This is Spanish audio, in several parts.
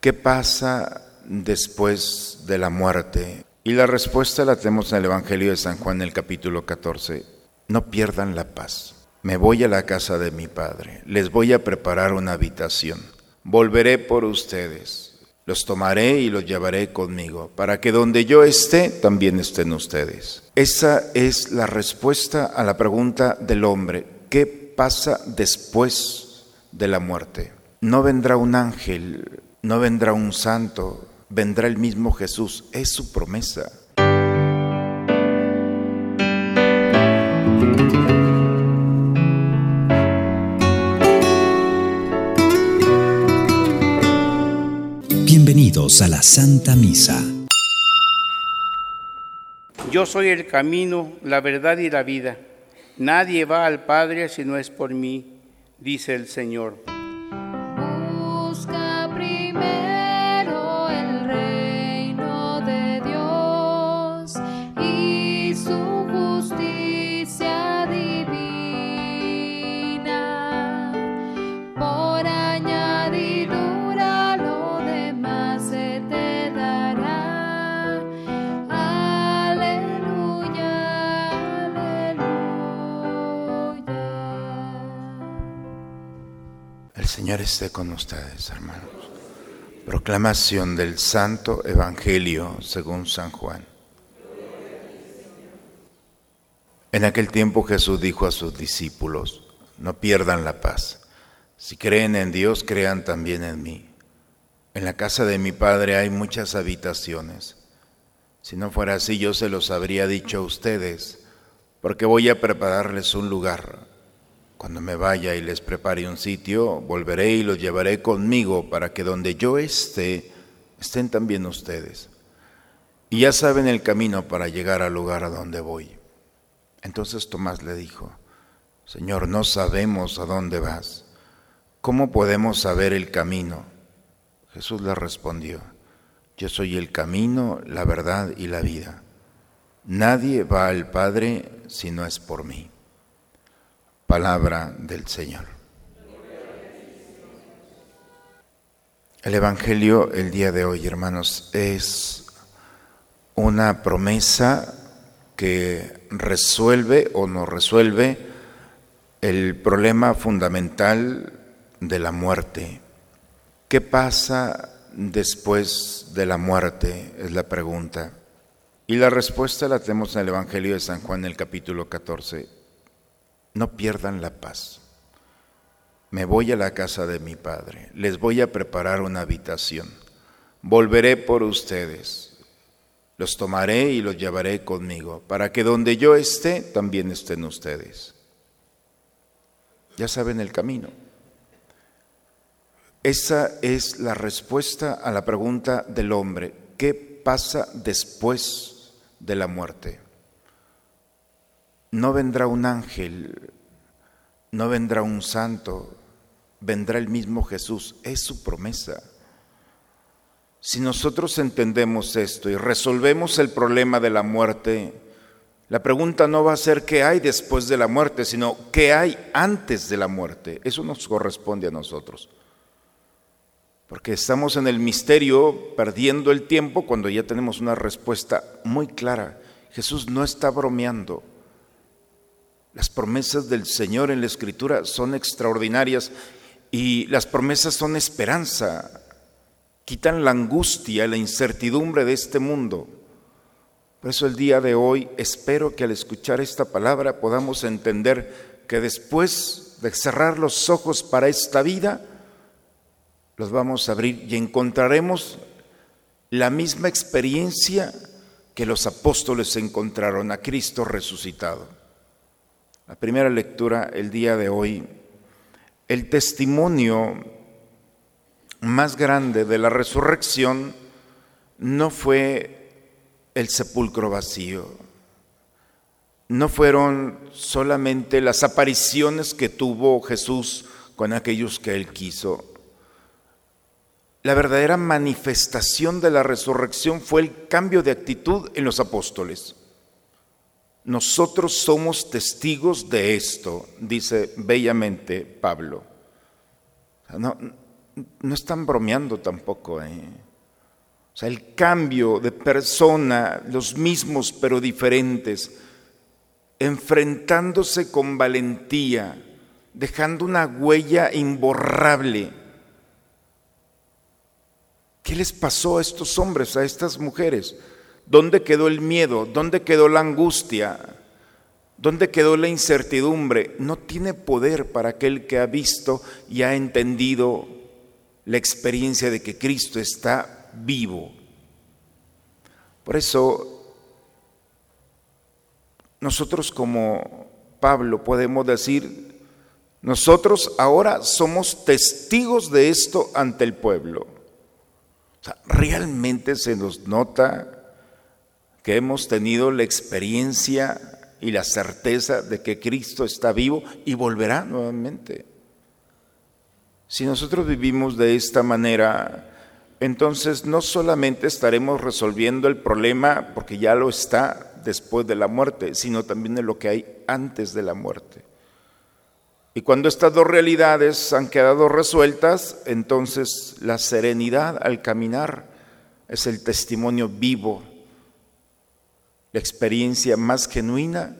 ¿Qué pasa después de la muerte? Y la respuesta la tenemos en el Evangelio de San Juan, en el capítulo 14. No pierdan la paz. Me voy a la casa de mi Padre. Les voy a preparar una habitación. Volveré por ustedes. Los tomaré y los llevaré conmigo, para que donde yo esté, también estén ustedes. Esa es la respuesta a la pregunta del hombre. ¿Qué pasa después de la muerte? No vendrá un ángel, no vendrá un santo, vendrá el mismo Jesús. Es su promesa. Bienvenidos a la Santa Misa. Yo soy el camino, la verdad y la vida. Nadie va al Padre si no es por mí, dice el Señor. Señor esté con ustedes, hermanos. Proclamación del Santo Evangelio según San Juan. En aquel tiempo Jesús dijo a sus discípulos, no pierdan la paz. Si creen en Dios, crean también en mí. En la casa de mi Padre hay muchas habitaciones. Si no fuera así, yo se los habría dicho a ustedes, porque voy a prepararles un lugar. Cuando me vaya y les prepare un sitio, volveré y los llevaré conmigo para que donde yo esté, estén también ustedes. Y ya saben el camino para llegar al lugar a donde voy. Entonces Tomás le dijo, Señor, no sabemos a dónde vas. ¿Cómo podemos saber el camino? Jesús le respondió, yo soy el camino, la verdad y la vida. Nadie va al Padre si no es por mí. Palabra del Señor. El Evangelio el día de hoy, hermanos, es una promesa que resuelve o no resuelve el problema fundamental de la muerte. ¿Qué pasa después de la muerte? Es la pregunta. Y la respuesta la tenemos en el Evangelio de San Juan, en el capítulo 14 no pierdan la paz. Me voy a la casa de mi Padre, les voy a preparar una habitación. Volveré por ustedes, los tomaré y los llevaré conmigo, para que donde yo esté, también estén ustedes. Ya saben el camino. Esa es la respuesta a la pregunta del hombre, ¿qué pasa después de la muerte? No vendrá un ángel, no vendrá un santo, vendrá el mismo Jesús. Es su promesa. Si nosotros entendemos esto y resolvemos el problema de la muerte, la pregunta no va a ser qué hay después de la muerte, sino qué hay antes de la muerte. Eso nos corresponde a nosotros. Porque estamos en el misterio perdiendo el tiempo cuando ya tenemos una respuesta muy clara. Jesús no está bromeando. Las promesas del Señor en la Escritura son extraordinarias y las promesas son esperanza, quitan la angustia, la incertidumbre de este mundo. Por eso el día de hoy espero que al escuchar esta palabra podamos entender que después de cerrar los ojos para esta vida, los vamos a abrir y encontraremos la misma experiencia que los apóstoles encontraron a Cristo resucitado. La primera lectura el día de hoy, el testimonio más grande de la resurrección no fue el sepulcro vacío, no fueron solamente las apariciones que tuvo Jesús con aquellos que él quiso. La verdadera manifestación de la resurrección fue el cambio de actitud en los apóstoles. Nosotros somos testigos de esto, dice bellamente Pablo. No, no están bromeando tampoco. ¿eh? O sea, el cambio de persona, los mismos pero diferentes, enfrentándose con valentía, dejando una huella imborrable. ¿Qué les pasó a estos hombres, a estas mujeres? ¿Dónde quedó el miedo? ¿Dónde quedó la angustia? ¿Dónde quedó la incertidumbre? No tiene poder para aquel que ha visto y ha entendido la experiencia de que Cristo está vivo. Por eso, nosotros como Pablo podemos decir, nosotros ahora somos testigos de esto ante el pueblo. Realmente se nos nota que hemos tenido la experiencia y la certeza de que Cristo está vivo y volverá nuevamente. Si nosotros vivimos de esta manera, entonces no solamente estaremos resolviendo el problema, porque ya lo está después de la muerte, sino también de lo que hay antes de la muerte. Y cuando estas dos realidades han quedado resueltas, entonces la serenidad al caminar es el testimonio vivo la experiencia más genuina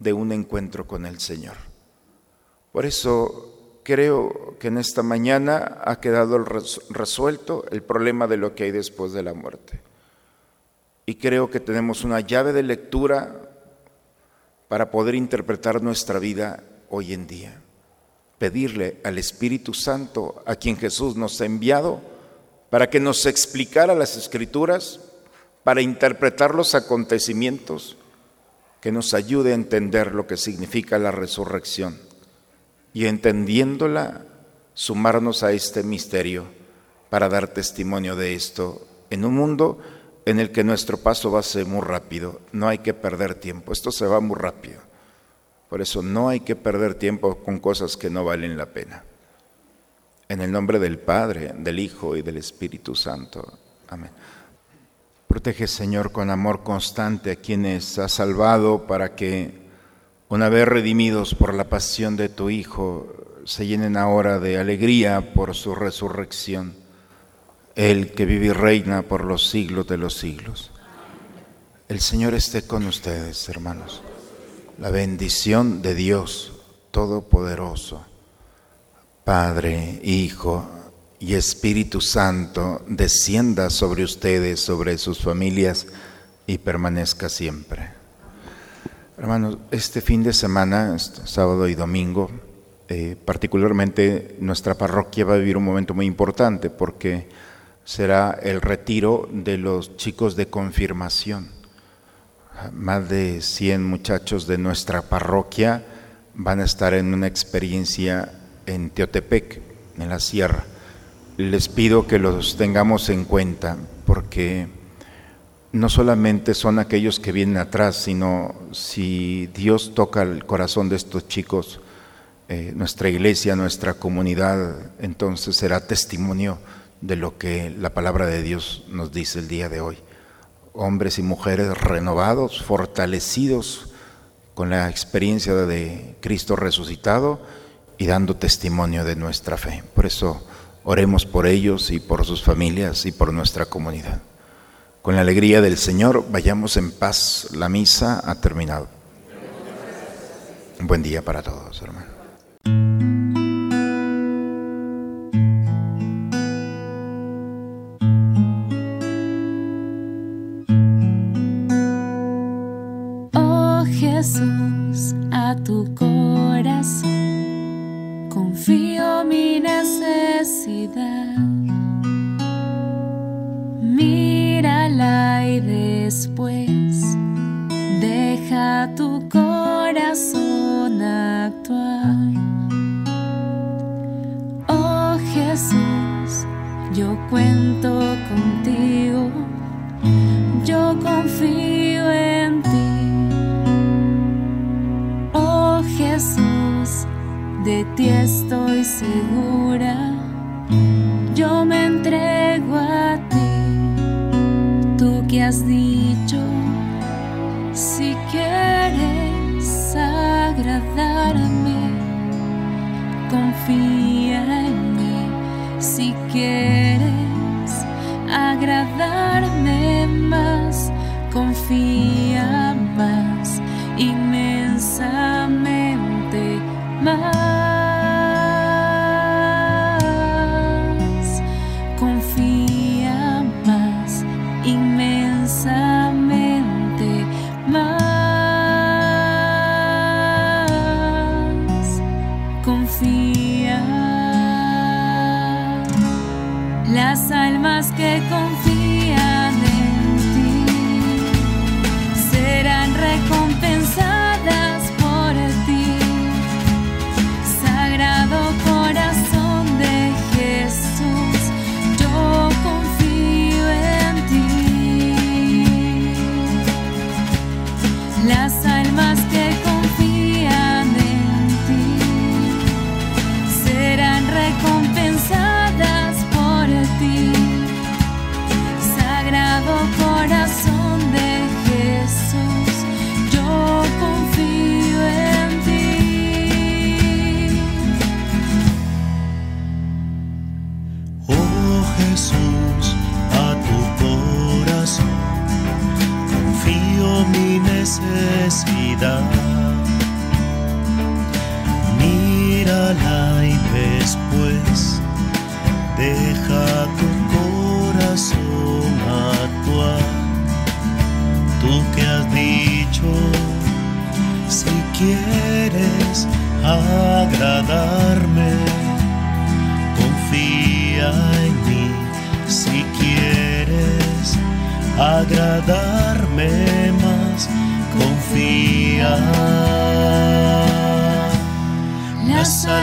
de un encuentro con el Señor. Por eso creo que en esta mañana ha quedado resuelto el problema de lo que hay después de la muerte. Y creo que tenemos una llave de lectura para poder interpretar nuestra vida hoy en día. Pedirle al Espíritu Santo, a quien Jesús nos ha enviado, para que nos explicara las escrituras para interpretar los acontecimientos que nos ayude a entender lo que significa la resurrección y entendiéndola, sumarnos a este misterio para dar testimonio de esto en un mundo en el que nuestro paso va a ser muy rápido, no hay que perder tiempo, esto se va muy rápido. Por eso no hay que perder tiempo con cosas que no valen la pena. En el nombre del Padre, del Hijo y del Espíritu Santo. Amén. Protege, Señor, con amor constante a quienes has salvado para que, una vez redimidos por la pasión de tu Hijo, se llenen ahora de alegría por su resurrección, el que vive y reina por los siglos de los siglos. El Señor esté con ustedes, hermanos. La bendición de Dios Todopoderoso, Padre, Hijo y Espíritu Santo descienda sobre ustedes, sobre sus familias y permanezca siempre. Hermanos, este fin de semana, este sábado y domingo, eh, particularmente nuestra parroquia va a vivir un momento muy importante porque será el retiro de los chicos de confirmación. Más de 100 muchachos de nuestra parroquia van a estar en una experiencia en Teotepec, en la sierra les pido que los tengamos en cuenta, porque no solamente son aquellos que vienen atrás, sino si Dios toca el corazón de estos chicos, eh, nuestra iglesia, nuestra comunidad, entonces será testimonio de lo que la palabra de Dios nos dice el día de hoy. Hombres y mujeres renovados, fortalecidos con la experiencia de Cristo resucitado y dando testimonio de nuestra fe. Por eso Oremos por ellos y por sus familias y por nuestra comunidad. Con la alegría del Señor, vayamos en paz. La misa ha terminado. Un buen día para todos, hermanos. Después deja tu corazón actuar. Oh Jesús, yo cuento contigo, yo confío en ti. Oh Jesús, de ti estoy segura, yo me entrego a ti, tú que has dicho, después deja tu corazón actuar. Tú que has dicho, si quieres agradarme confía en mí si quieres agradarme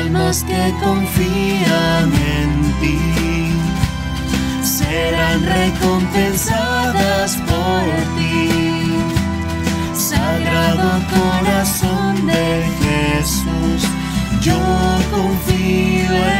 almas que confían en ti serán recompensadas por ti. Sagrado corazón de Jesús, yo confío en